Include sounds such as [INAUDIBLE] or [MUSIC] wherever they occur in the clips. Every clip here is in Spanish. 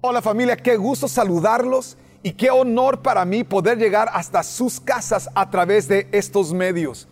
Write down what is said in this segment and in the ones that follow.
Hola familia, qué gusto saludarlos y qué honor para mí poder llegar hasta sus casas a través de estos medios.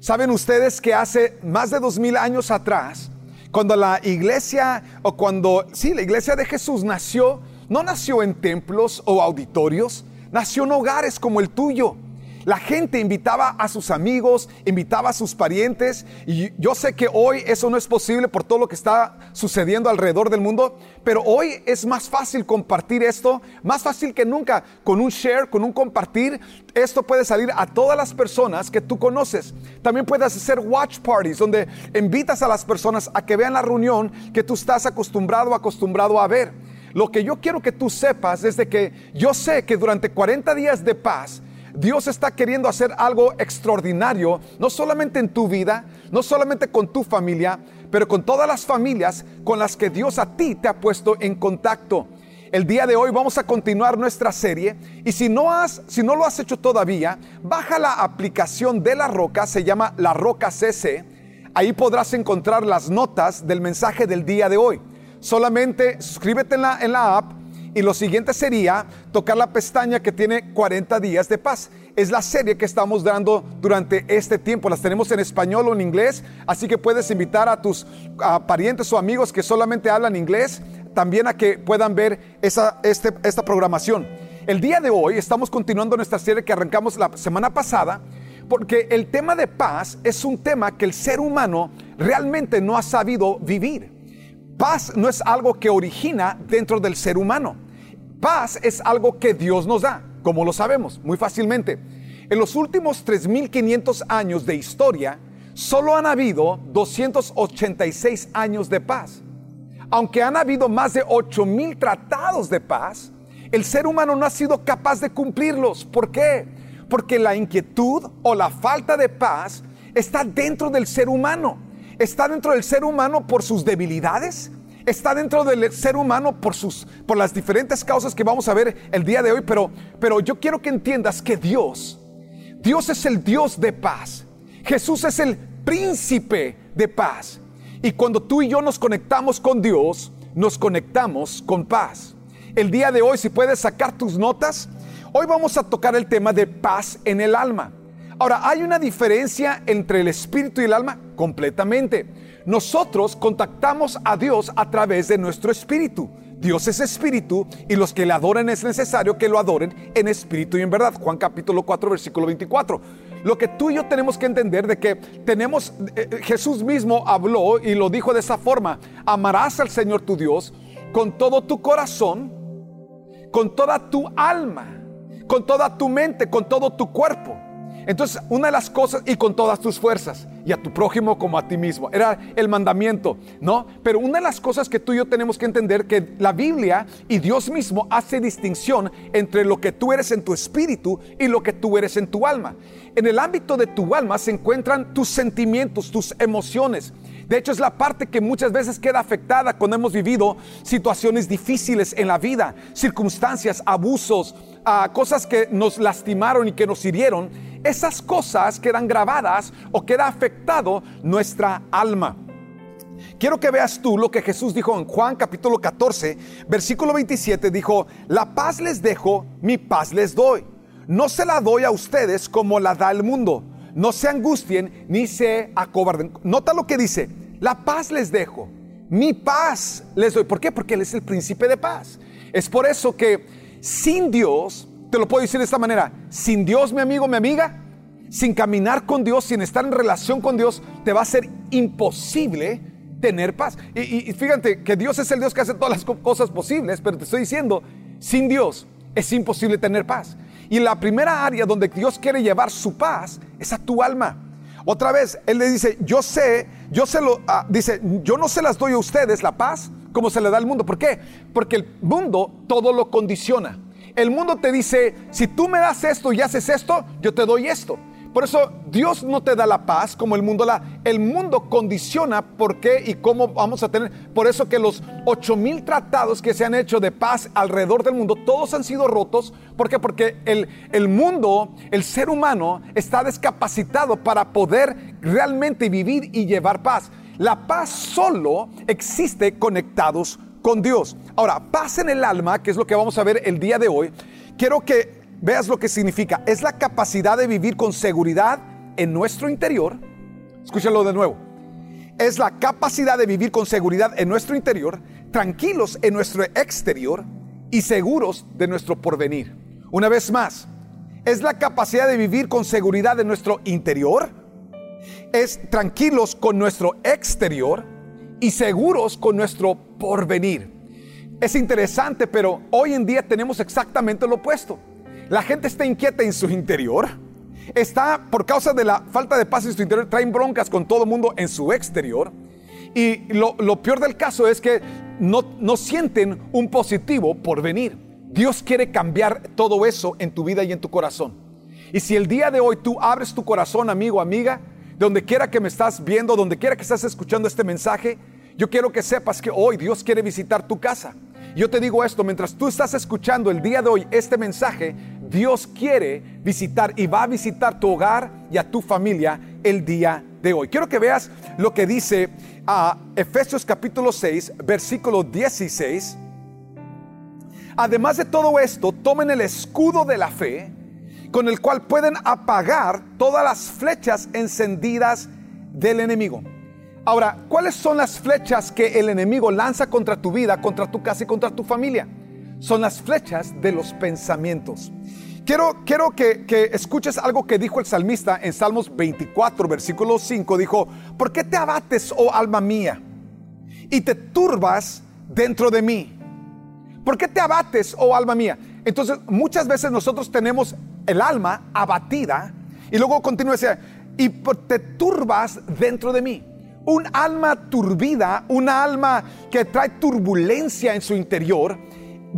Saben ustedes que hace más de dos mil años atrás, cuando la iglesia o cuando, sí, la iglesia de Jesús nació, no nació en templos o auditorios, nació en hogares como el tuyo. La gente invitaba a sus amigos, invitaba a sus parientes y yo sé que hoy eso no es posible por todo lo que está sucediendo alrededor del mundo, pero hoy es más fácil compartir esto, más fácil que nunca, con un share, con un compartir, esto puede salir a todas las personas que tú conoces. También puedes hacer watch parties donde invitas a las personas a que vean la reunión que tú estás acostumbrado acostumbrado a ver. Lo que yo quiero que tú sepas es de que yo sé que durante 40 días de paz, Dios está queriendo hacer algo extraordinario, no solamente en tu vida, no solamente con tu familia, pero con todas las familias con las que Dios a ti te ha puesto en contacto. El día de hoy vamos a continuar nuestra serie y si no has si no lo has hecho todavía, baja la aplicación de La Roca, se llama La Roca CC. Ahí podrás encontrar las notas del mensaje del día de hoy. Solamente suscríbete en la, en la app y lo siguiente sería tocar la pestaña que tiene 40 días de paz. Es la serie que estamos dando durante este tiempo. Las tenemos en español o en inglés, así que puedes invitar a tus parientes o amigos que solamente hablan inglés también a que puedan ver este, esta programación. El día de hoy estamos continuando nuestra serie que arrancamos la semana pasada, porque el tema de paz es un tema que el ser humano realmente no ha sabido vivir. Paz no es algo que origina dentro del ser humano. Paz es algo que Dios nos da, como lo sabemos muy fácilmente. En los últimos 3.500 años de historia, solo han habido 286 años de paz. Aunque han habido más de 8.000 tratados de paz, el ser humano no ha sido capaz de cumplirlos. ¿Por qué? Porque la inquietud o la falta de paz está dentro del ser humano. Está dentro del ser humano por sus debilidades, está dentro del ser humano por, sus, por las diferentes causas que vamos a ver el día de hoy, pero, pero yo quiero que entiendas que Dios, Dios es el Dios de paz. Jesús es el príncipe de paz. Y cuando tú y yo nos conectamos con Dios, nos conectamos con paz. El día de hoy, si puedes sacar tus notas, hoy vamos a tocar el tema de paz en el alma. Ahora, ¿hay una diferencia entre el espíritu y el alma? Completamente nosotros contactamos a Dios a través de nuestro espíritu. Dios es espíritu y los que le adoren es necesario que lo adoren en espíritu y en verdad. Juan capítulo 4 versículo 24. Lo que tú y yo tenemos que entender de que tenemos, eh, eh, Jesús mismo habló y lo dijo de esa forma, amarás al Señor tu Dios con todo tu corazón, con toda tu alma, con toda tu mente, con todo tu cuerpo. Entonces, una de las cosas, y con todas tus fuerzas, y a tu prójimo como a ti mismo, era el mandamiento, ¿no? Pero una de las cosas que tú y yo tenemos que entender que la Biblia y Dios mismo hace distinción entre lo que tú eres en tu espíritu y lo que tú eres en tu alma. En el ámbito de tu alma se encuentran tus sentimientos, tus emociones. De hecho, es la parte que muchas veces queda afectada cuando hemos vivido situaciones difíciles en la vida, circunstancias, abusos, ah, cosas que nos lastimaron y que nos hirieron esas cosas quedan grabadas o queda afectado nuestra alma. Quiero que veas tú lo que Jesús dijo en Juan capítulo 14, versículo 27, dijo, la paz les dejo, mi paz les doy. No se la doy a ustedes como la da el mundo. No se angustien ni se acobarden. Nota lo que dice, la paz les dejo, mi paz les doy. ¿Por qué? Porque Él es el príncipe de paz. Es por eso que sin Dios te lo puedo decir de esta manera, sin Dios, mi amigo, mi amiga, sin caminar con Dios, sin estar en relación con Dios, te va a ser imposible tener paz. Y, fíjate que Dios es el Dios que hace todas las cosas posibles, pero te estoy diciendo, sin Dios es imposible tener paz. Y la primera área donde Dios quiere llevar su paz es a tu alma. Otra vez, Él le dice, yo sé, yo se lo, ah, dice, yo no se las doy a ustedes la paz como se le da al mundo. ¿Por qué? Porque el mundo todo lo condiciona. El mundo te dice, si tú me das esto y haces esto, yo te doy esto. Por eso Dios no te da la paz como el mundo la. El mundo condiciona por qué y cómo vamos a tener. Por eso que los ocho mil tratados que se han hecho de paz alrededor del mundo, todos han sido rotos. ¿Por qué? Porque el, el mundo, el ser humano, está descapacitado para poder realmente vivir y llevar paz. La paz solo existe conectados con Dios. Ahora, paz en el alma, que es lo que vamos a ver el día de hoy, quiero que veas lo que significa. Es la capacidad de vivir con seguridad en nuestro interior. Escúchalo de nuevo. Es la capacidad de vivir con seguridad en nuestro interior, tranquilos en nuestro exterior y seguros de nuestro porvenir. Una vez más, es la capacidad de vivir con seguridad en nuestro interior, es tranquilos con nuestro exterior y seguros con nuestro porvenir. Es interesante, pero hoy en día tenemos exactamente lo opuesto. La gente está inquieta en su interior, está por causa de la falta de paz en su interior, traen broncas con todo el mundo en su exterior. Y lo, peor del caso es que no, sienten un positivo por venir. Dios quiere cambiar todo eso en tu vida y en tu corazón. Y si el día de hoy tú abres tu corazón, amigo, amiga, donde quiera que me estás viendo, donde quiera que estás escuchando este mensaje, yo quiero que sepas que hoy Dios quiere visitar tu casa. Yo te digo esto, mientras tú estás escuchando el día de hoy este mensaje, Dios quiere visitar y va a visitar tu hogar y a tu familia el día de hoy. Quiero que veas lo que dice a Efesios capítulo 6, versículo 16. Además de todo esto, tomen el escudo de la fe, con el cual pueden apagar todas las flechas encendidas del enemigo. Ahora, ¿cuáles son las flechas que el enemigo lanza contra tu vida, contra tu casa y contra tu familia? Son las flechas de los pensamientos. Quiero, quiero que, que, escuches algo que dijo el salmista en Salmos 24, versículo 5. Dijo, ¿por qué te abates, oh alma mía? Y te turbas dentro de mí. ¿Por qué te abates, oh alma mía? Entonces, muchas veces nosotros tenemos el alma abatida y luego continúa y te turbas dentro de mí. Un alma turbida, un alma que trae turbulencia en su interior,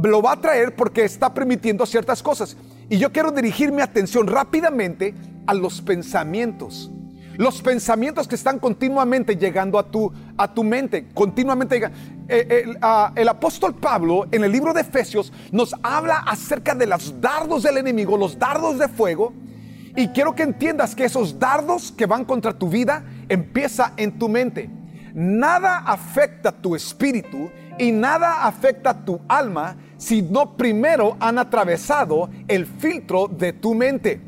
lo va a traer porque está permitiendo ciertas cosas. Y yo quiero dirigir mi atención rápidamente a los pensamientos. Los pensamientos que están continuamente llegando a tu, a tu mente, continuamente llegan. Eh, el, el, apóstol Pablo en el libro de Efesios nos habla acerca de los dardos del enemigo, los dardos de fuego. Y quiero que entiendas que esos dardos que van contra tu vida empieza en tu mente. Nada afecta tu espíritu y nada afecta tu alma si no primero han atravesado el filtro de tu mente.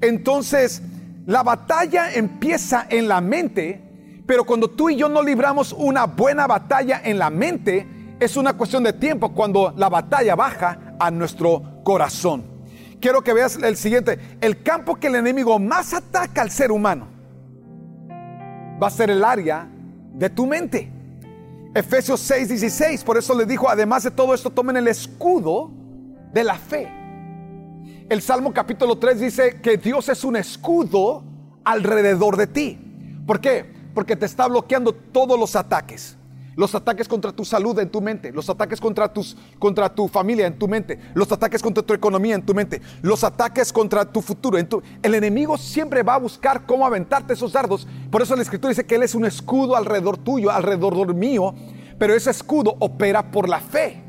Entonces, la batalla empieza en la mente, pero cuando tú y yo no libramos una buena batalla en la mente, es una cuestión de tiempo cuando la batalla baja a nuestro corazón. Quiero que veas el siguiente, el campo que el enemigo más ataca al ser humano va a ser el área de tu mente. Efesios 6, 16, por eso le dijo, además de todo esto, tomen el escudo de la fe. El Salmo capítulo 3 dice que Dios es un escudo alrededor de ti. ¿Por qué? Porque te está bloqueando todos los ataques. Los ataques contra tu salud en tu mente, los ataques contra, tus, contra tu familia en tu mente, los ataques contra tu economía en tu mente, los ataques contra tu futuro. En tu, el enemigo siempre va a buscar cómo aventarte esos dardos. Por eso la escritura dice que Él es un escudo alrededor tuyo, alrededor mío, pero ese escudo opera por la fe.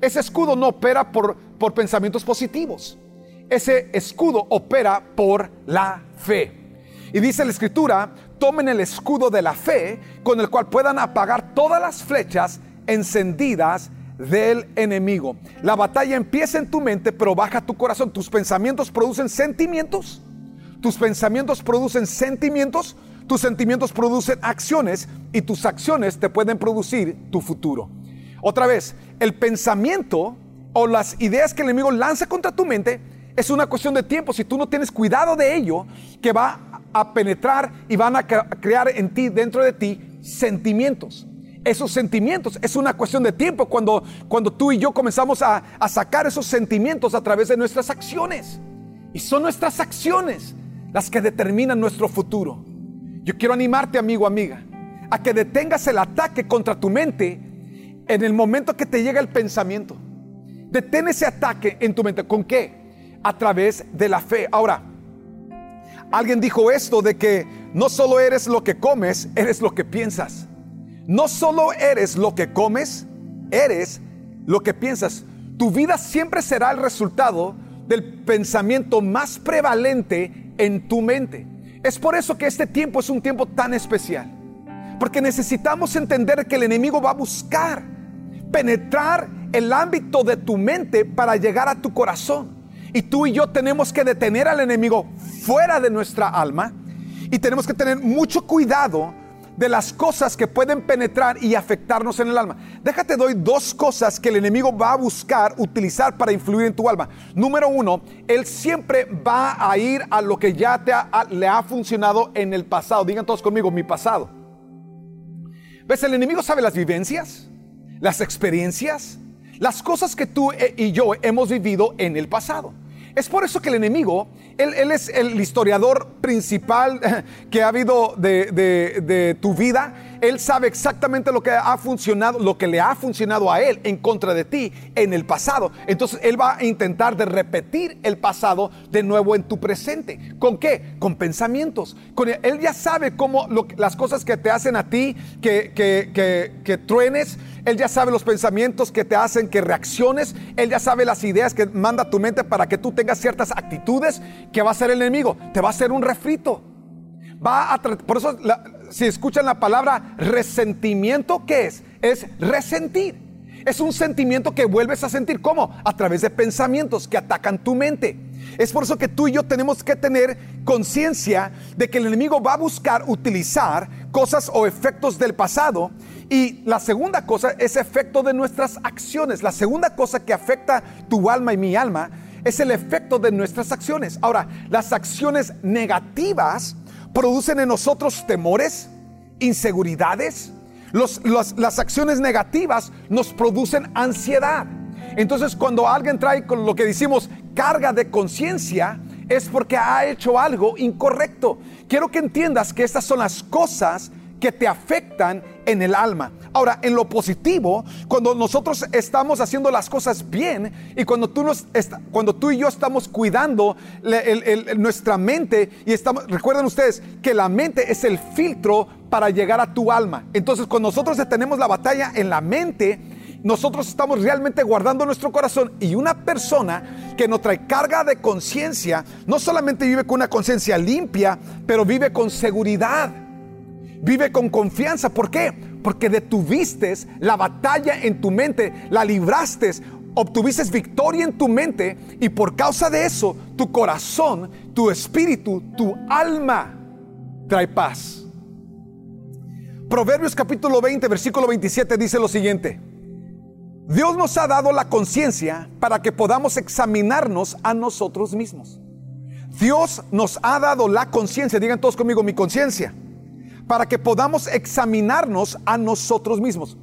Ese escudo no opera por, por pensamientos positivos. Ese escudo opera por la fe. Y dice la escritura, tomen el escudo de la fe con el cual puedan apagar todas las flechas encendidas del enemigo. La batalla empieza en tu mente, pero baja tu corazón. Tus pensamientos producen sentimientos. Tus pensamientos producen sentimientos. Tus sentimientos producen acciones y tus acciones te pueden producir tu futuro. Otra vez, el pensamiento o las ideas que el enemigo lanza contra tu mente es una cuestión de tiempo. Si tú no tienes cuidado de ello, que va a penetrar y van a crear en ti, dentro de ti, sentimientos. Esos sentimientos es una cuestión de tiempo cuando, cuando tú y yo comenzamos a, a sacar esos sentimientos a través de nuestras acciones. Y son nuestras acciones las que determinan nuestro futuro. Yo quiero animarte, amigo, amiga, a que detengas el ataque contra tu mente en el momento que te llega el pensamiento. Detén ese ataque en tu mente. ¿Con qué? A través de la fe. Ahora, Alguien dijo esto de que no solo eres lo que comes, eres lo que piensas. No solo eres lo que comes, eres lo que piensas. Tu vida siempre será el resultado del pensamiento más prevalente en tu mente. Es por eso que este tiempo es un tiempo tan especial. Porque necesitamos entender que el enemigo va a buscar penetrar el ámbito de tu mente para llegar a tu corazón. Y tú y yo tenemos que detener al enemigo fuera de nuestra alma y tenemos que tener mucho cuidado de las cosas que pueden penetrar y afectarnos en el alma. Déjate doy dos cosas que el enemigo va a buscar utilizar para influir en tu alma. Número uno, él siempre va a ir a lo que ya te le ha funcionado en el pasado. Digan todos conmigo, mi pasado. ¿Ves? El enemigo sabe las vivencias, las experiencias, las cosas que tú e, y yo hemos vivido en el pasado. Es por eso que el enemigo, él, es el historiador principal [LAUGHS] que ha habido de, tu vida. Él sabe exactamente lo que ha funcionado, lo que le ha funcionado a él en contra de ti en el pasado. Entonces él va a intentar de repetir el pasado de nuevo en tu presente. ¿Con qué? Con pensamientos. Con él, ya sabe cómo las cosas que te hacen a ti, que, que, que truenes, él ya sabe los pensamientos que te hacen que reacciones. Él ya sabe las ideas que manda tu mente para que tú tengas ciertas actitudes que va a ser el enemigo. Te va a hacer un refrito. Va a por eso si escuchan la palabra resentimiento, ¿qué es? Es resentir. Es un sentimiento que vuelves a sentir. ¿Cómo? A través de pensamientos que atacan tu mente. Es por eso que tú y yo tenemos que tener conciencia de que el enemigo va a buscar utilizar cosas o efectos del pasado. Y la segunda cosa es efecto de nuestras acciones. La segunda cosa que afecta tu alma y mi alma es el efecto de nuestras acciones. Ahora, las acciones negativas producen en nosotros temores, inseguridades. las acciones negativas nos producen ansiedad. Entonces cuando alguien trae con lo que decimos carga de conciencia, es porque ha hecho algo incorrecto. Quiero que entiendas que estas son las cosas que te afectan en el alma. Ahora, en lo positivo, cuando nosotros estamos haciendo las cosas bien y cuando tú, y yo estamos cuidando nuestra mente y estamos, recuerden ustedes que la mente es el filtro para llegar a tu alma. Entonces, cuando nosotros detenemos la batalla en la mente, nosotros estamos realmente guardando nuestro corazón y una persona que no trae carga de conciencia, no solamente vive con una conciencia limpia, pero vive con seguridad, vive con confianza. ¿Por qué? Porque detuviste la batalla en tu mente, la libraste, obtuviste victoria en tu mente y por causa de eso tu corazón, tu espíritu, tu alma trae paz. Proverbios capítulo 20, versículo 27 dice lo siguiente. Dios nos ha dado la conciencia para que podamos examinarnos a nosotros mismos. Dios nos ha dado la conciencia, digan todos conmigo, mi conciencia, para que podamos examinarnos a nosotros mismos.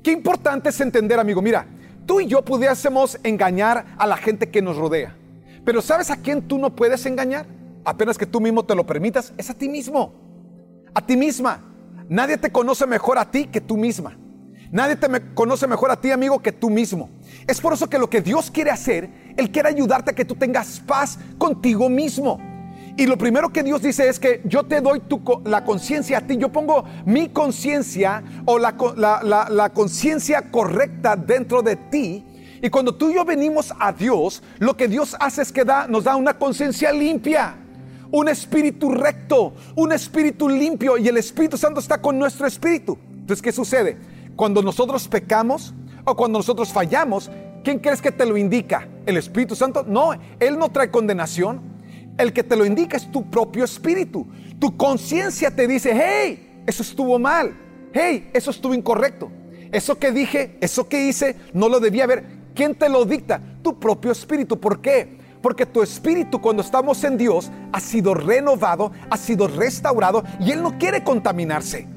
Qué importante es entender, amigo, mira, tú y yo pudiésemos engañar a la gente que nos rodea, pero ¿sabes a quién tú no puedes engañar? Apenas que tú mismo te lo permitas, es a ti mismo, a ti misma. Nadie te conoce mejor a ti que tú misma. Nadie te conoce mejor a ti, amigo, que tú mismo. Es por eso que lo que Dios quiere hacer, Él quiere ayudarte a que tú tengas paz contigo mismo. Y lo primero que Dios dice es que yo te doy tu, la conciencia a ti, yo pongo mi conciencia o la, conciencia correcta dentro de ti. Y cuando tú y yo venimos a Dios, lo que Dios hace es que da, nos da una conciencia limpia, un espíritu recto, un espíritu limpio y el Espíritu Santo está con nuestro espíritu. Entonces, ¿qué sucede? Cuando nosotros pecamos o cuando nosotros fallamos, ¿quién crees que te lo indica? ¿El Espíritu Santo? No, Él no trae condenación. El que te lo indica es tu propio espíritu. Tu conciencia te dice, hey, eso estuvo mal. Hey, eso estuvo incorrecto. Eso que dije, eso que hice, no lo debía haber. ¿Quién te lo dicta? Tu propio espíritu. ¿Por qué? Porque tu espíritu cuando estamos en Dios ha sido renovado, ha sido restaurado y Él no quiere contaminarse.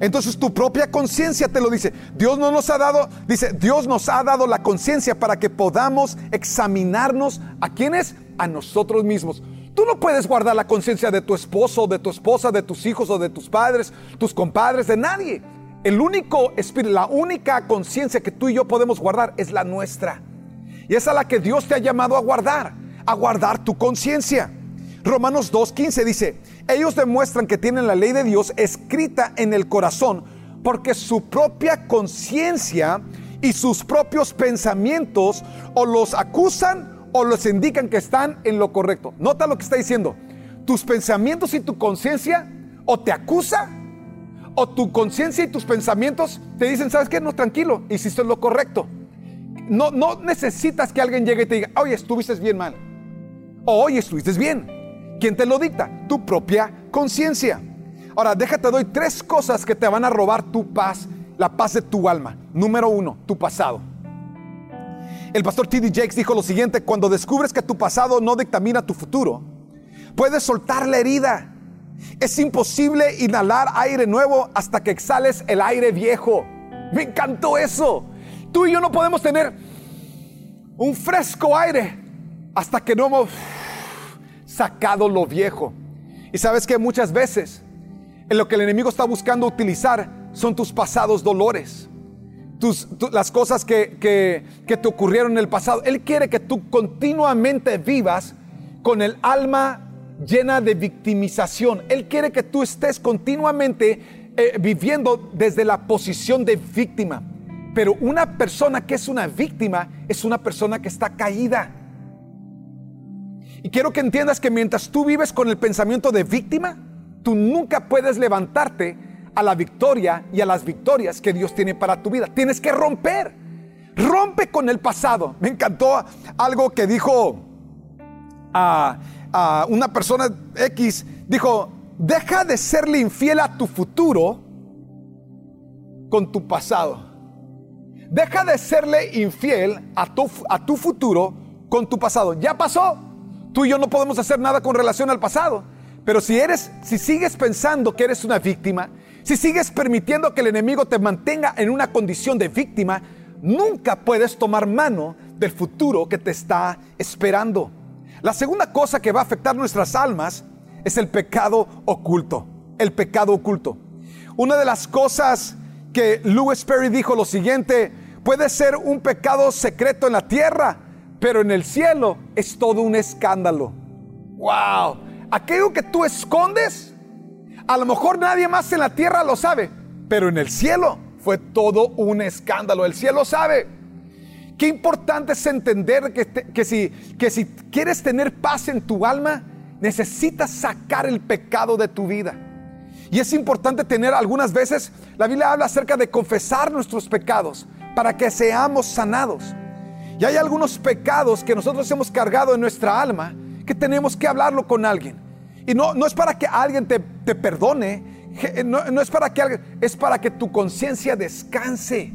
Entonces tu propia conciencia te lo dice. Dios no nos ha dado, dice, Dios nos ha dado la conciencia para que podamos examinarnos a quienes, a nosotros mismos. Tú no puedes guardar la conciencia de tu esposo, de tu esposa, de tus hijos o de tus padres, tus compadres, de nadie. El único espíritu, la única conciencia que tú y yo podemos guardar es la nuestra. Y es a la que Dios te ha llamado a guardar, a guardar tu conciencia. Romanos 2.15 dice, ellos demuestran que tienen la ley de Dios escrita en el corazón porque su propia conciencia y sus propios pensamientos o los acusan o los indican que están en lo correcto. Nota lo que está diciendo. Tus pensamientos y tu conciencia o te acusa o tu conciencia y tus pensamientos te dicen, ¿sabes qué? No, tranquilo, hiciste lo correcto. No, no necesitas que alguien llegue y te diga, oye, estuviste bien mal. O oye, estuviste bien. ¿Quién te lo dicta? Tu propia conciencia. Ahora, déjate, doy tres cosas que te van a robar tu paz, la paz de tu alma. Número uno, tu pasado. El pastor T.D. Jakes dijo lo siguiente, cuando descubres que tu pasado no dictamina tu futuro, puedes soltar la herida. Es imposible inhalar aire nuevo hasta que exhales el aire viejo. Me encantó eso. Tú y yo no podemos tener un fresco aire hasta que no hemos sacado lo viejo. Y sabes que muchas veces en lo que el enemigo está buscando utilizar son tus pasados dolores. Tus, las cosas que, que te ocurrieron en el pasado. Él quiere que tú continuamente vivas con el alma llena de victimización. Él quiere que tú estés continuamente eh, viviendo desde la posición de víctima. Pero una persona que es una víctima es una persona que está caída. Y quiero que entiendas que mientras tú vives con el pensamiento de víctima, tú nunca puedes levantarte a la victoria y a las victorias que Dios tiene para tu vida. Tienes que romper. Rompe con el pasado. Me encantó algo que dijo a, una persona X. Dijo, deja de serle infiel a tu futuro con tu pasado. Deja de serle infiel a tu, a tu futuro con tu pasado. Ya pasó. Tú y yo no podemos hacer nada con relación al pasado. Pero si eres, si sigues pensando que eres una víctima, si sigues permitiendo que el enemigo te mantenga en una condición de víctima, nunca puedes tomar mano del futuro que te está esperando. La segunda cosa que va a afectar nuestras almas es el pecado oculto. El pecado oculto. Una de las cosas que Lewis Perry dijo lo siguiente, puede ser un pecado secreto en la tierra, pero en el cielo es todo un escándalo. ¡Wow! Aquello que tú escondes, a lo mejor nadie más en la tierra lo sabe, pero en el cielo fue todo un escándalo. El cielo sabe. Qué importante es entender que, que, si, que si quieres tener paz en tu alma, necesitas sacar el pecado de tu vida. Y es importante tener algunas veces, la Biblia habla acerca de confesar nuestros pecados para que seamos sanados. Y hay algunos pecados que nosotros hemos cargado en nuestra alma que tenemos que hablarlo con alguien. Y no, no es para que alguien te, perdone, no, no, es para que alguien, es para que tu conciencia descanse,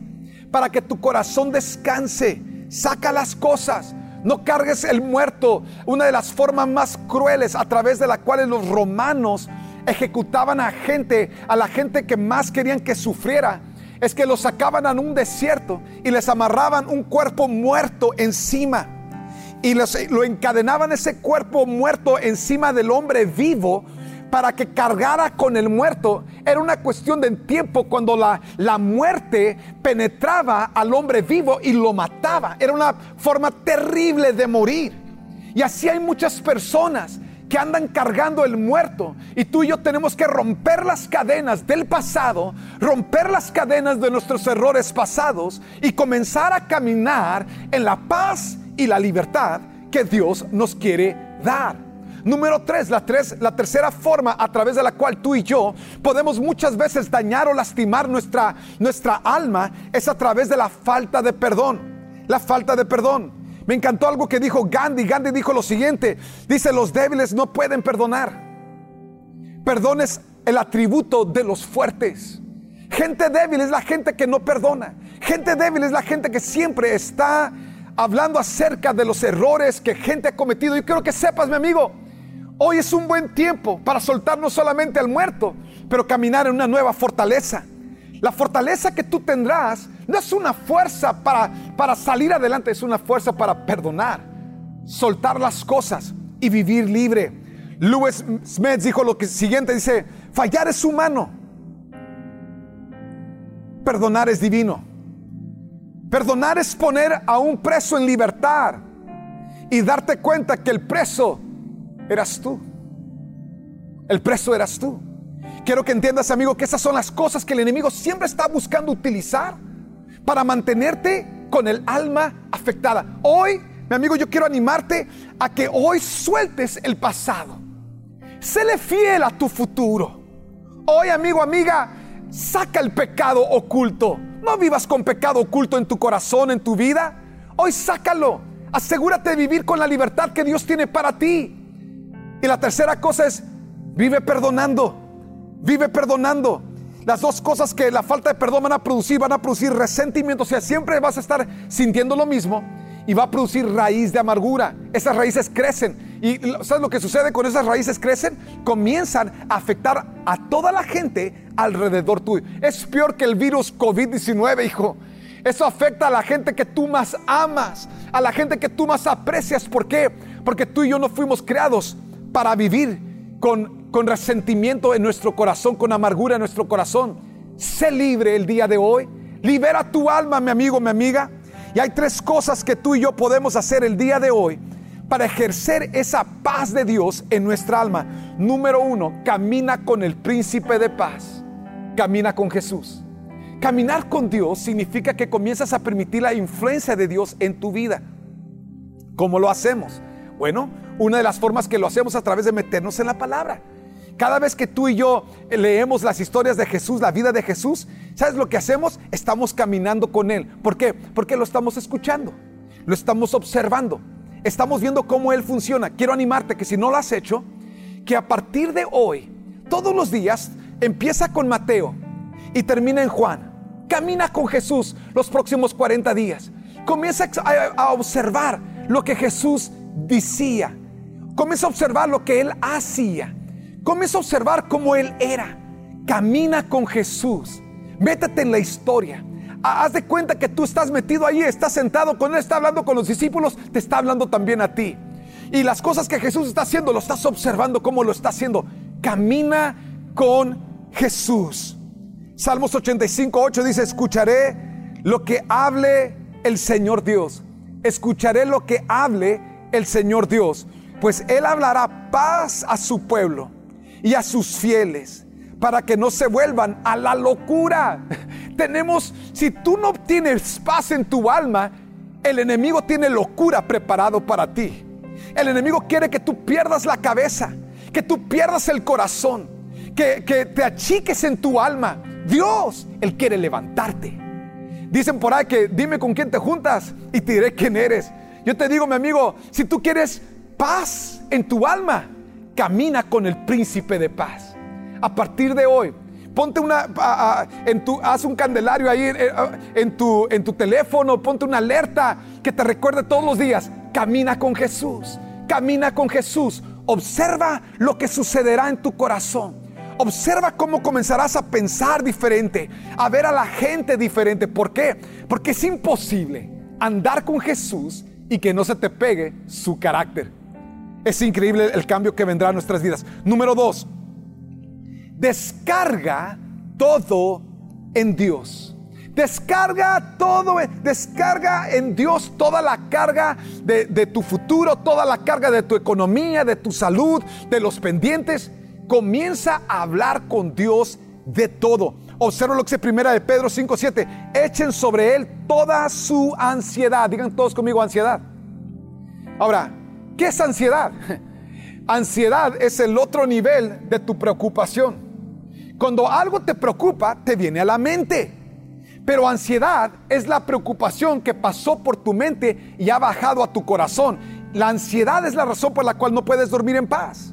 para que tu corazón descanse. Saca las cosas. No cargues el muerto. Una de las formas más crueles a través de la cuales los romanos ejecutaban a gente, a la gente que más querían que sufriera, es que los sacaban a un desierto y les amarraban un cuerpo muerto encima y lo encadenaban ese cuerpo muerto encima del hombre vivo para que cargara con el muerto. Era una cuestión de tiempo cuando la, la muerte penetraba al hombre vivo y lo mataba. Era una forma terrible de morir. Y así hay muchas personas que andan cargando el muerto. Y tú y yo tenemos que romper las cadenas del pasado, romper las cadenas de nuestros errores pasados y comenzar a caminar en la paz y la libertad que Dios nos quiere dar. Número tres, la, tres, la tercera forma a través de la cual tú y yo podemos muchas veces dañar o lastimar nuestra, nuestra alma es a través de la falta de perdón. La falta de perdón. Me encantó algo que dijo Gandhi. Gandhi dijo lo siguiente. Dice, los débiles no pueden perdonar. Perdón es el atributo de los fuertes. Gente débil es la gente que no perdona. Gente débil es la gente que siempre está hablando acerca de los errores que gente ha cometido. Yo quiero que sepas, mi amigo, hoy es un buen tiempo para soltar no solamente al muerto, pero caminar en una nueva fortaleza. La fortaleza que tú tendrás no es una fuerza para, para salir adelante, es una fuerza para perdonar, soltar las cosas y vivir libre. Lewis Smith dijo lo que siguiente, dice, fallar es humano, perdonar es divino. Perdonar es poner a un preso en libertad y darte cuenta que el preso eras tú. El preso eras tú. Quiero que entiendas, amigo, que esas son las cosas que el enemigo siempre está buscando utilizar para mantenerte con el alma afectada. Hoy, mi amigo, yo quiero animarte a que hoy sueltes el pasado. Séle fiel a tu futuro. Hoy, amigo, amiga, saca el pecado oculto. No vivas con pecado oculto en tu corazón, en tu vida. Hoy sácalo. Asegúrate de vivir con la libertad que Dios tiene para ti. Y la tercera cosa es, vive perdonando. Vive perdonando. Las dos cosas que la falta de perdón van a producir, van a producir resentimiento. O sea, siempre vas a estar sintiendo lo mismo y va a producir raíz de amargura. Esas raíces crecen. ¿Y sabes lo que sucede con esas raíces crecen? Comienzan a afectar a toda la gente alrededor tuyo. Es peor que el virus COVID-19, hijo. Eso afecta a la gente que tú más amas, a la gente que tú más aprecias. ¿Por qué? Porque tú y yo no fuimos creados para vivir con, con resentimiento en nuestro corazón, con amargura en nuestro corazón. Sé libre el día de hoy. Libera tu alma, mi amigo, mi amiga. Y hay tres cosas que tú y yo podemos hacer el día de hoy para ejercer esa paz de Dios en nuestra alma. Número uno, camina con el príncipe de paz. Camina con Jesús. Caminar con Dios significa que comienzas a permitir la influencia de Dios en tu vida. ¿Cómo lo hacemos? Bueno, una de las formas que lo hacemos a través de meternos en la palabra. Cada vez que tú y yo leemos las historias de Jesús, la vida de Jesús, ¿sabes lo que hacemos? Estamos caminando con Él. ¿Por qué? Porque lo estamos escuchando, lo estamos observando, estamos viendo cómo Él funciona. Quiero animarte que si no lo has hecho, que a partir de hoy, todos los días, empieza con Mateo y termina en Juan. Camina con Jesús los próximos 40 días. Comienza a, observar lo que Jesús decía. Comienza a observar lo que Él hacía. Comienza a observar cómo Él era. Camina con Jesús. Métete en la historia. Haz de cuenta que tú estás metido ahí, estás sentado con Él, está hablando con los discípulos, te está hablando también a ti. Y las cosas que Jesús está haciendo, lo estás observando cómo lo está haciendo. Camina con Jesús. Salmos 85, 8 dice, escucharé lo que hable el Señor Dios. Escucharé lo que hable el Señor Dios. Pues Él hablará paz a su pueblo y a sus fieles para que no se vuelvan a la locura. [LAUGHS] Tenemos, si tú no tienes paz en tu alma, el enemigo tiene locura preparado para ti. El enemigo quiere que tú pierdas la cabeza, que tú pierdas el corazón, que, que te achiques en tu alma. Dios, Él quiere levantarte. Dicen por ahí que dime con quién te juntas y te diré quién eres. Yo te digo, mi amigo, si tú quieres paz en tu alma, camina con el príncipe de paz. A partir de hoy, ponte una, en tu, haz un candelario ahí en, en, tu, en tu teléfono, ponte una alerta que te recuerde todos los días, camina con Jesús, camina con Jesús, observa lo que sucederá en tu corazón. Observa cómo comenzarás a pensar diferente, a ver a la gente diferente. ¿Por qué? Porque es imposible andar con Jesús y que no se te pegue su carácter. Es increíble el cambio que vendrá a nuestras vidas. Número dos, descarga todo en Dios. Descarga todo, descarga en Dios toda la carga de, de, tu futuro, toda la carga de tu economía, de tu salud, de los pendientes. Comienza a hablar con Dios de todo. Observa lo que dice primera de Pedro 5:7. Echen sobre él toda su ansiedad. Digan todos conmigo ansiedad. Ahora, ¿Qué es ansiedad? [LAUGHS] Ansiedad es el otro nivel de tu preocupación. Cuando algo te preocupa, te viene a la mente. Pero ansiedad es la preocupación que pasó por tu mente y ha bajado a tu corazón. La ansiedad es la razón por la cual no puedes dormir en paz.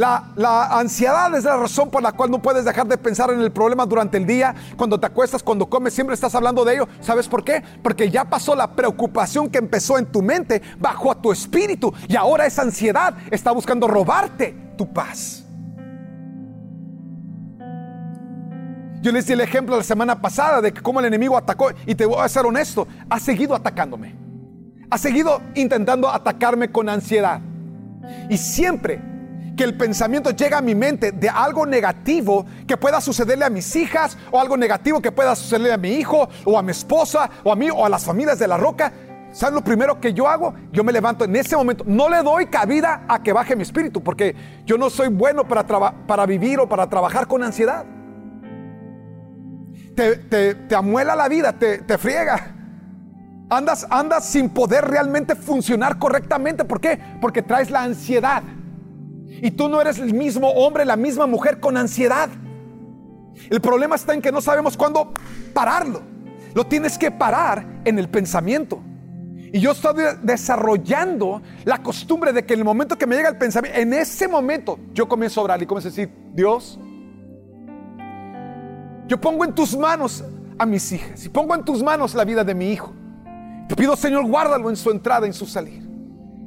La, ansiedad es la razón por la cual no puedes dejar de pensar en el problema durante el día, cuando te acuestas, cuando comes, siempre estás hablando de ello. ¿Sabes por qué? Porque ya pasó la preocupación que empezó en tu mente, bajó a tu espíritu y ahora esa ansiedad está buscando robarte tu paz. Yo les di el ejemplo la semana pasada de cómo el enemigo atacó y te voy a ser honesto, ha seguido atacándome. Ha seguido intentando atacarme con ansiedad. Y siempre que el pensamiento llega a mi mente de algo negativo que pueda sucederle a mis hijas o algo negativo que pueda sucederle a mi hijo o a mi esposa o a mí o a las familias de la roca, ¿sabes lo primero que yo hago? Yo me levanto en ese momento. No le doy cabida a que baje mi espíritu porque yo no soy bueno para, para vivir o para trabajar con ansiedad. Te, te, amuela la vida, te, te friega. Andas, andas sin poder realmente funcionar correctamente. ¿Por qué? Porque traes la ansiedad. Y tú no eres el mismo hombre, la misma mujer con ansiedad. El problema está en que no sabemos cuándo pararlo. Lo tienes que parar en el pensamiento. Y yo estoy desarrollando la costumbre de que en el momento que me llega el pensamiento, en ese momento yo comienzo a orar y comienzo a decir, Dios, yo pongo en tus manos a mis hijas y pongo en tus manos la vida de mi hijo. Te pido, Señor, guárdalo en su entrada, en su salir.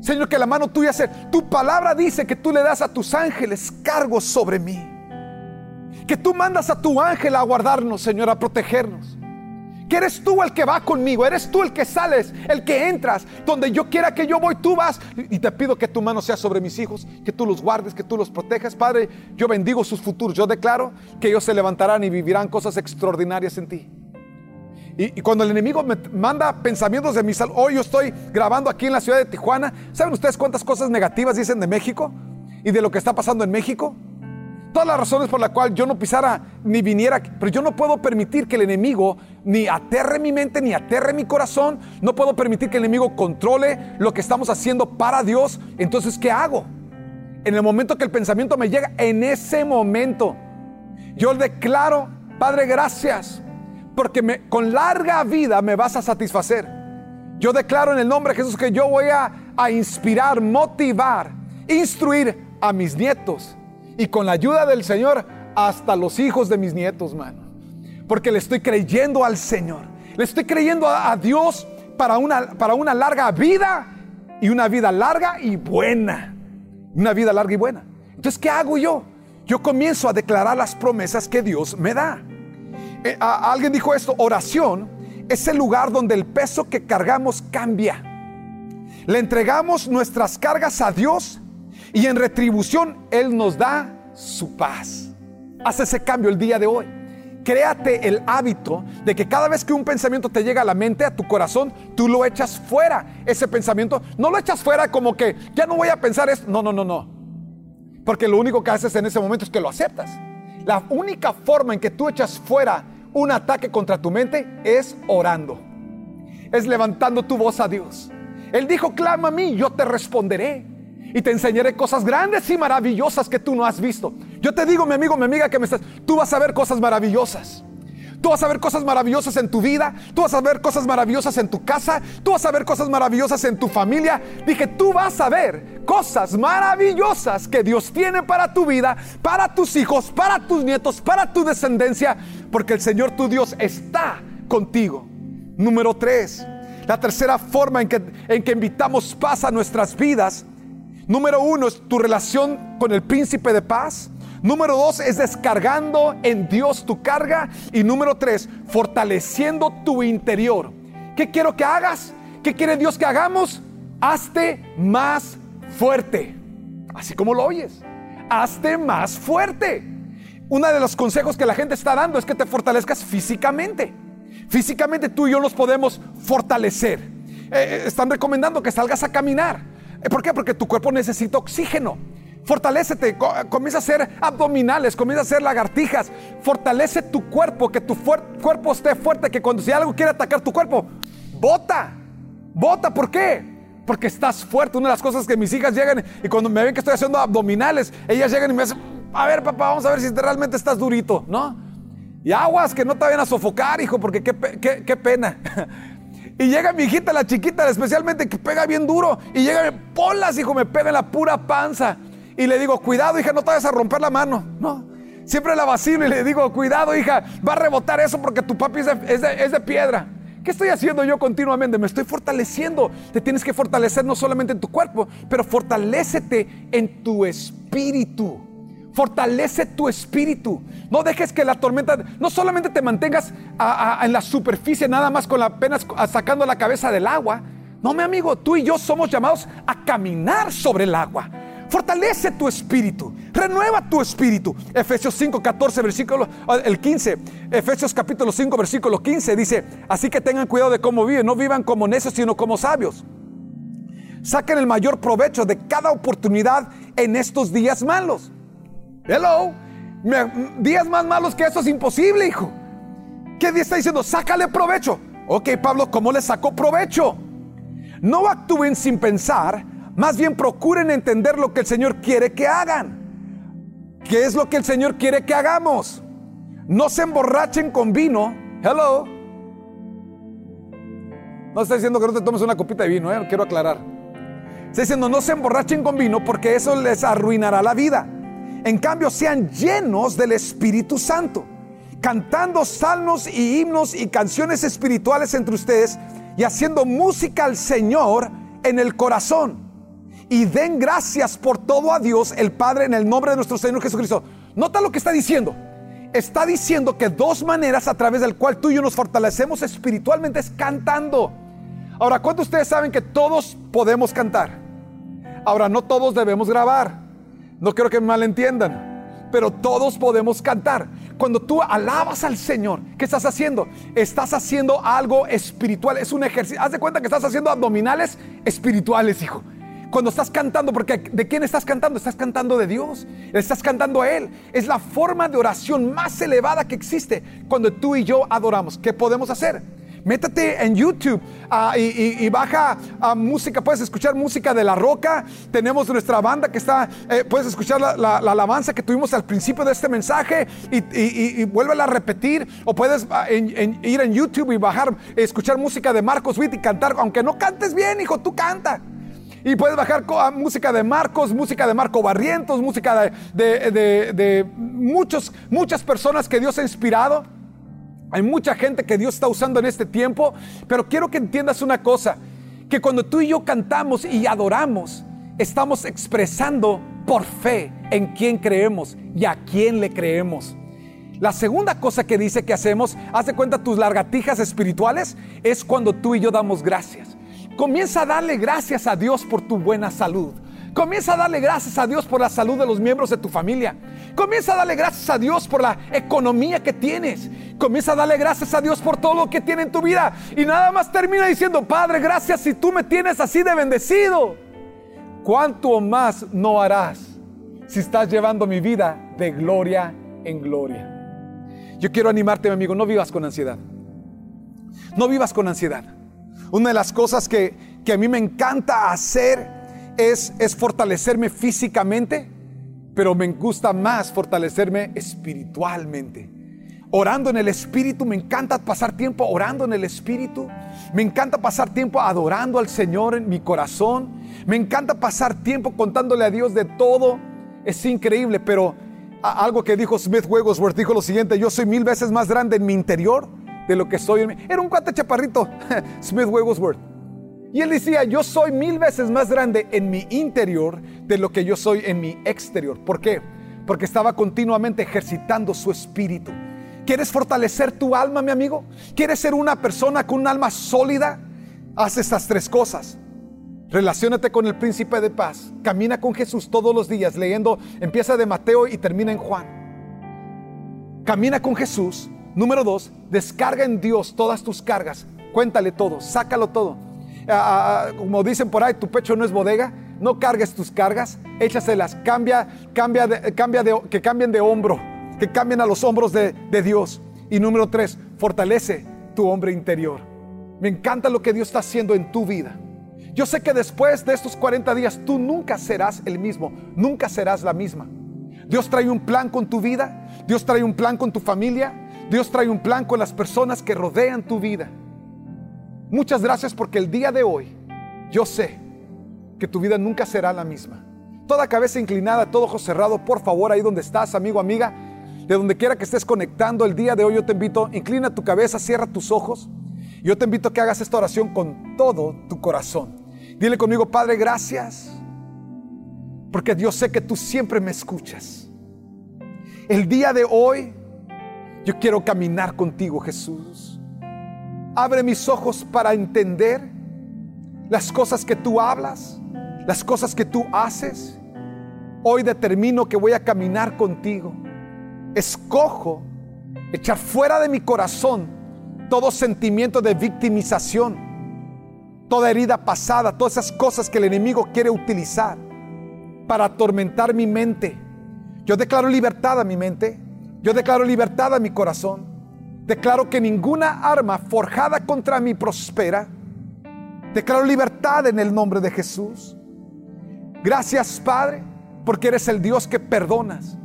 Señor, que la mano tuya sea. Tu palabra dice que tú le das a tus ángeles cargo sobre mí. Que tú mandas a tu ángel a guardarnos, Señor, a protegernos eres tú el que va conmigo, eres tú el que sales, el que entras, donde yo quiera que yo voy, tú vas. Y te pido que tu mano sea sobre mis hijos, que tú los guardes, que tú los protejas. Padre, yo bendigo sus futuros, yo declaro que ellos se levantarán y vivirán cosas extraordinarias en ti. Y, cuando el enemigo me manda pensamientos de mi salud, hoy yo estoy grabando aquí en la ciudad de Tijuana, ¿saben ustedes cuántas cosas negativas dicen de México y de lo que está pasando en México? Todas las razones por las cuales yo no pisara ni viniera, pero yo no puedo permitir que el enemigo ni aterre mi mente, ni aterre mi corazón. No puedo permitir que el enemigo controle lo que estamos haciendo para Dios. Entonces, ¿qué hago? En el momento que el pensamiento me llega, en ese momento, yo declaro, Padre, gracias, porque con larga vida me vas a satisfacer. Yo declaro en el nombre de Jesús que yo voy a, a inspirar, motivar, instruir a mis nietos y con la ayuda del Señor, hasta los hijos de mis nietos, mano. Porque le estoy creyendo al Señor. Le estoy creyendo a, Dios para una, para una larga vida y una vida larga y buena. Una vida larga y buena. Entonces, ¿qué hago yo? Yo comienzo a declarar las promesas que Dios me da. Eh, alguien dijo esto, oración es el lugar donde el peso que cargamos cambia. Le entregamos nuestras cargas a Dios y en retribución Él nos da su paz. Haz ese cambio el día de hoy. Créate el hábito de que cada vez que un pensamiento te llega a la mente, a tu corazón, tú lo echas fuera. Ese pensamiento, no lo echas fuera como que ya no voy a pensar esto. No, no, no, no. Porque lo único que haces en ese momento es que lo aceptas. La única forma en que tú echas fuera un ataque contra tu mente es orando. Es levantando tu voz a Dios. Él dijo, clama a mí, yo te responderé y te enseñaré cosas grandes y maravillosas que tú no has visto. Yo te digo, mi amigo, mi amiga que me estás, tú vas a ver cosas maravillosas. Tú vas a ver cosas maravillosas en tu vida, tú vas a ver cosas maravillosas en tu casa, tú vas a ver cosas maravillosas en tu familia. Dije, tú vas a ver cosas maravillosas que Dios tiene para tu vida, para tus hijos, para tus nietos, para tu descendencia, porque el Señor tu Dios está contigo. Número tres, la tercera forma en que, en que invitamos paz a nuestras vidas Número uno es tu relación con el príncipe de paz. Número dos es descargando en Dios tu carga. Y número tres, fortaleciendo tu interior. ¿Qué quiero que hagas? ¿Qué quiere Dios que hagamos? Hazte más fuerte. Así como lo oyes. Hazte más fuerte. Uno de los consejos que la gente está dando es que te fortalezcas físicamente. Físicamente tú y yo nos podemos fortalecer. Eh, eh, están recomendando que salgas a caminar ¿Por qué? Porque tu cuerpo necesita oxígeno. Fortalécete, comienza a hacer abdominales, comienza a hacer lagartijas. Fortalece tu cuerpo, que tu cuerpo esté fuerte, que cuando si algo quiere atacar tu cuerpo, bota, bota. ¿Por qué? Porque estás fuerte. Una de las cosas que mis hijas llegan y cuando me ven que estoy haciendo abdominales, ellas llegan y me dicen, a ver papá, vamos a ver si realmente estás durito, ¿no? Y aguas que no te vayan a sofocar, hijo, porque qué, qué, qué pena. [LAUGHS] Y llega mi hijita, la chiquita, especialmente que pega bien duro. Y llega, polas, hijo, me pega en la pura panza. Y le digo, cuidado, hija, no te vayas a romper la mano. No. Siempre la vacilo y le digo, cuidado, hija, va a rebotar eso porque tu papi es de, es de piedra. ¿Qué estoy haciendo yo continuamente? Me estoy fortaleciendo. Te tienes que fortalecer no solamente en tu cuerpo, pero fortalécete en tu espíritu. Fortalece tu espíritu. No dejes que la tormenta, no solamente te mantengas en la superficie, nada más con la pena sacando la cabeza del agua. No, mi amigo, tú y yo somos llamados a caminar sobre el agua. Fortalece tu espíritu, renueva tu espíritu. Efesios 5, 14, versículo ah, el 15. Efesios capítulo 5, versículo 15 dice, así que tengan cuidado de cómo viven, no vivan como necios, sino como sabios. Saquen el mayor provecho de cada oportunidad en estos días malos. Hello. días más malos que eso es imposible, hijo. ¿Qué está diciendo? Sácale provecho. Ok, Pablo, ¿cómo le sacó provecho? No actúen sin pensar, más bien procuren entender lo que el Señor quiere que hagan. ¿Qué es lo que el Señor quiere que hagamos? No se emborrachen con vino. Hello. No está diciendo que no te tomes una copita de vino, ¿eh? quiero aclarar. Está diciendo no se emborrachen con vino porque eso les arruinará la vida. En cambio, sean llenos del Espíritu Santo, cantando salmos y himnos y canciones espirituales entre ustedes y haciendo música al Señor en el corazón. Y den gracias por todo a Dios el Padre en el nombre de nuestro Señor Jesucristo. Nota lo que está diciendo. Está diciendo que dos maneras a través del cual tú y yo nos fortalecemos espiritualmente es cantando. Ahora, ¿cuántos de ustedes saben que todos podemos cantar? Ahora, no todos debemos grabar. No quiero que me malentiendan. Pero todos podemos cantar. Cuando tú alabas al Señor, ¿qué estás haciendo? Estás haciendo algo espiritual. Es un ejercicio. Haz de cuenta que estás haciendo abdominales espirituales, hijo. Cuando estás cantando, porque ¿de quién estás cantando? Estás cantando de Dios. Estás cantando a Él. Es la forma de oración más elevada que existe cuando tú y yo adoramos. ¿Qué podemos hacer? Métete en YouTube ah, y, baja ah, música. Puedes escuchar música de La Roca. Tenemos nuestra banda que está. Eh, puedes escuchar la, alabanza que tuvimos al principio de este mensaje y, y vuélvela a repetir. O puedes ah, ir en YouTube y bajar, escuchar música de Marcos Witt y cantar. Aunque no cantes bien, hijo, tú canta. Y puedes bajar música de Marcos, música de Marco Barrientos, música de, de muchos, muchas personas que Dios ha inspirado. Hay mucha gente que Dios está usando en este tiempo, pero quiero que entiendas una cosa, que cuando tú y yo cantamos y adoramos, estamos expresando por fe en quién creemos y a quién le creemos. La segunda cosa que dice que hacemos, haz de cuenta tus largatijas espirituales, es cuando tú y yo damos gracias. Comienza a darle gracias a Dios por tu buena salud. Comienza a darle gracias a Dios por la salud de los miembros de tu familia. Comienza a darle gracias a Dios por la economía que tienes. Comienza a darle gracias a Dios por todo lo que tiene en tu vida. Y nada más termina diciendo, Padre, gracias si tú me tienes así de bendecido. ¿Cuánto más no harás si estás llevando mi vida de gloria en gloria? Yo quiero animarte, mi amigo, no vivas con ansiedad. No vivas con ansiedad. Una de las cosas que, que a mí me encanta hacer es, fortalecerme físicamente, pero me gusta más fortalecerme espiritualmente. Orando en el Espíritu, me encanta pasar tiempo orando en el Espíritu. Me encanta pasar tiempo adorando al Señor en mi corazón. Me encanta pasar tiempo contándole a Dios de todo. Es increíble, pero algo que dijo Smith Wigglesworth dijo lo siguiente, yo soy mil veces más grande en mi interior de lo que soy en mi... Era un cuate chaparrito, [LAUGHS] Smith Wigglesworth. Y él decía, yo soy mil veces más grande en mi interior de lo que yo soy en mi exterior. ¿Por qué? Porque estaba continuamente ejercitando su espíritu. ¿Quieres fortalecer tu alma, mi amigo? ¿Quieres ser una persona con un alma sólida? Haz estas tres cosas. Relaciónate con el príncipe de paz. Camina con Jesús todos los días leyendo, empieza de Mateo y termina en Juan. Camina con Jesús. Número dos, descarga en Dios todas tus cargas. Cuéntale todo, sácalo todo como dicen por ahí, tu pecho no es bodega, no cargues tus cargas, échaselas, cambia, cambia, cambia de, que cambien de hombro, que cambien a los hombros de, de Dios. Y número tres, fortalece tu hombre interior. Me encanta lo que Dios está haciendo en tu vida. Yo sé que después de estos 40 días tú nunca serás el mismo, nunca serás la misma. Dios trae un plan con tu vida, Dios trae un plan con tu familia, Dios trae un plan con las personas que rodean tu vida. Muchas gracias porque el día de hoy yo sé que tu vida nunca será la misma. Toda cabeza inclinada, todo ojo cerrado, por favor, ahí donde estás, amigo, amiga, de donde quiera que estés conectando, el día de hoy yo te invito, inclina tu cabeza, cierra tus ojos. Yo te invito a que hagas esta oración con todo tu corazón. Dile conmigo, Padre, gracias, porque Dios sé que tú siempre me escuchas. El día de hoy yo quiero caminar contigo, Jesús. Abre mis ojos para entender las cosas que tú hablas, las cosas que tú haces. Hoy determino que voy a caminar contigo. Escojo echar fuera de mi corazón todo sentimiento de victimización, toda herida pasada, todas esas cosas que el enemigo quiere utilizar para atormentar mi mente. Yo declaro libertad a mi mente, yo declaro libertad a mi corazón. Declaro que ninguna arma forjada contra mí prospera. Declaro libertad en el nombre de Jesús. Gracias Padre, porque eres el Dios que perdonas.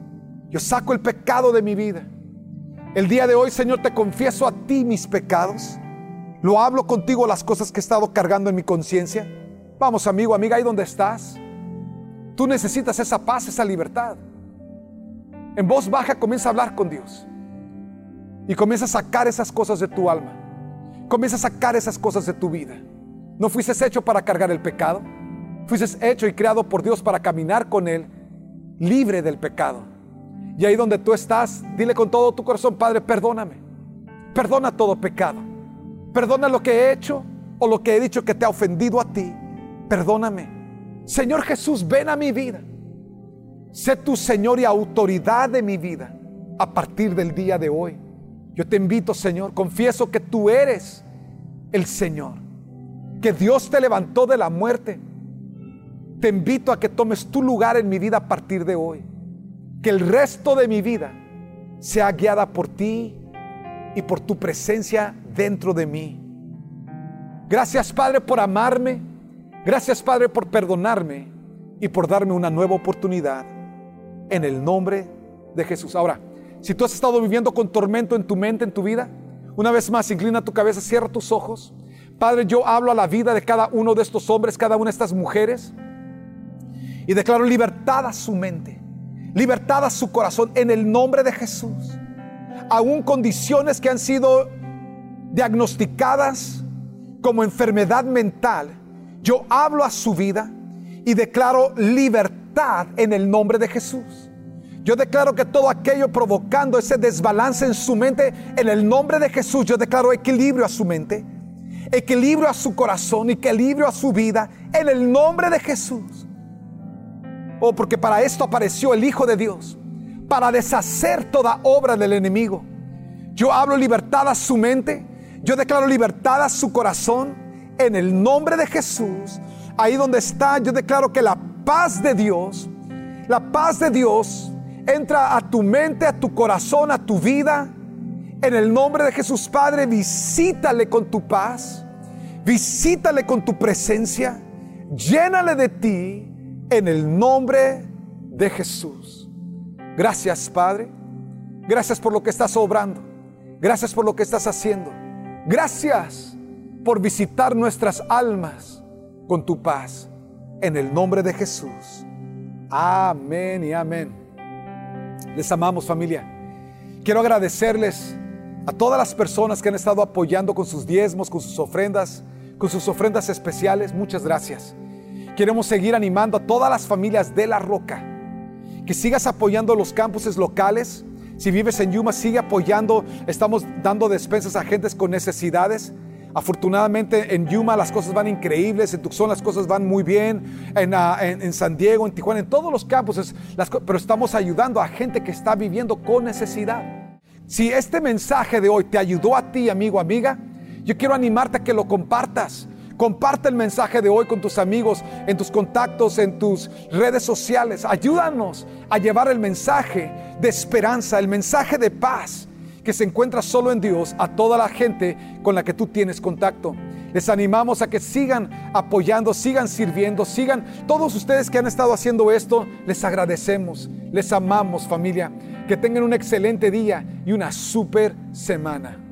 Yo saco el pecado de mi vida. El día de hoy, Señor, te confieso a ti mis pecados. Lo hablo contigo las cosas que he estado cargando en mi conciencia. Vamos, amigo, amiga, ahí donde estás. Tú necesitas esa paz, esa libertad. En voz baja comienza a hablar con Dios. Y comienza a sacar esas cosas de tu alma. Comienza a sacar esas cosas de tu vida. No fuiste hecho para cargar el pecado. Fuiste hecho y creado por Dios para caminar con Él libre del pecado. Y ahí donde tú estás, dile con todo tu corazón, Padre, perdóname. Perdona todo pecado. Perdona lo que he hecho o lo que he dicho que te ha ofendido a ti. Perdóname. Señor Jesús, ven a mi vida. Sé tu Señor y autoridad de mi vida a partir del día de hoy. Yo te invito, Señor, confieso que tú eres el Señor, que Dios te levantó de la muerte. Te invito a que tomes tu lugar en mi vida a partir de hoy. Que el resto de mi vida sea guiada por ti y por tu presencia dentro de mí. Gracias Padre por amarme. Gracias Padre por perdonarme y por darme una nueva oportunidad en el nombre de Jesús. Ahora, si tú has estado viviendo con tormento en tu mente, en tu vida, una vez más, inclina tu cabeza, cierra tus ojos. Padre, yo hablo a la vida de cada uno de estos hombres, cada una de estas mujeres, y declaro libertad a su mente, libertad a su corazón en el nombre de Jesús. Aún condiciones que han sido diagnosticadas como enfermedad mental, yo hablo a su vida y declaro libertad en el nombre de Jesús. Yo declaro que todo aquello provocando ese desbalance en su mente, en el nombre de Jesús, yo declaro equilibrio a su mente, equilibrio a su corazón, equilibrio a su vida, en el nombre de Jesús. Oh, porque para esto apareció el Hijo de Dios, para deshacer toda obra del enemigo. Yo hablo libertad a su mente, yo declaro libertad a su corazón, en el nombre de Jesús. Ahí donde está, yo declaro que la paz de Dios, la paz de Dios entra a tu mente, a tu corazón, a tu vida. En el nombre de Jesús Padre, visítale con tu paz, visítale con tu presencia, llénale de ti en el nombre de Jesús. Gracias Padre, gracias por lo que estás obrando, gracias por lo que estás haciendo, gracias por visitar nuestras almas con tu paz, en el nombre de Jesús. Amén y amén. Les amamos familia. Quiero agradecerles a todas las personas que han estado apoyando con sus diezmos, con sus ofrendas, con sus ofrendas especiales. Muchas gracias. Queremos seguir animando a todas las familias de La Roca. Que sigas apoyando los campuses locales. Si vives en Yuma, sigue apoyando. Estamos dando despensas a gentes con necesidades. Afortunadamente en Yuma las cosas van increíbles, en Tucson las cosas van muy bien, en, ah, San Diego, en Tijuana, en todos los campos, pero estamos ayudando a gente que está viviendo con necesidad. Si este mensaje de hoy te ayudó a ti, amigo, amiga, yo quiero animarte a que lo compartas. Comparte el mensaje de hoy con tus amigos, en tus contactos, en tus redes sociales. Ayúdanos a llevar el mensaje de esperanza, el mensaje de paz que se encuentra solo en Dios a toda la gente con la que tú tienes contacto. Les animamos a que sigan apoyando, sigan sirviendo, sigan. Todos ustedes que han estado haciendo esto, les agradecemos, les amamos familia. Que tengan un excelente día y una super semana.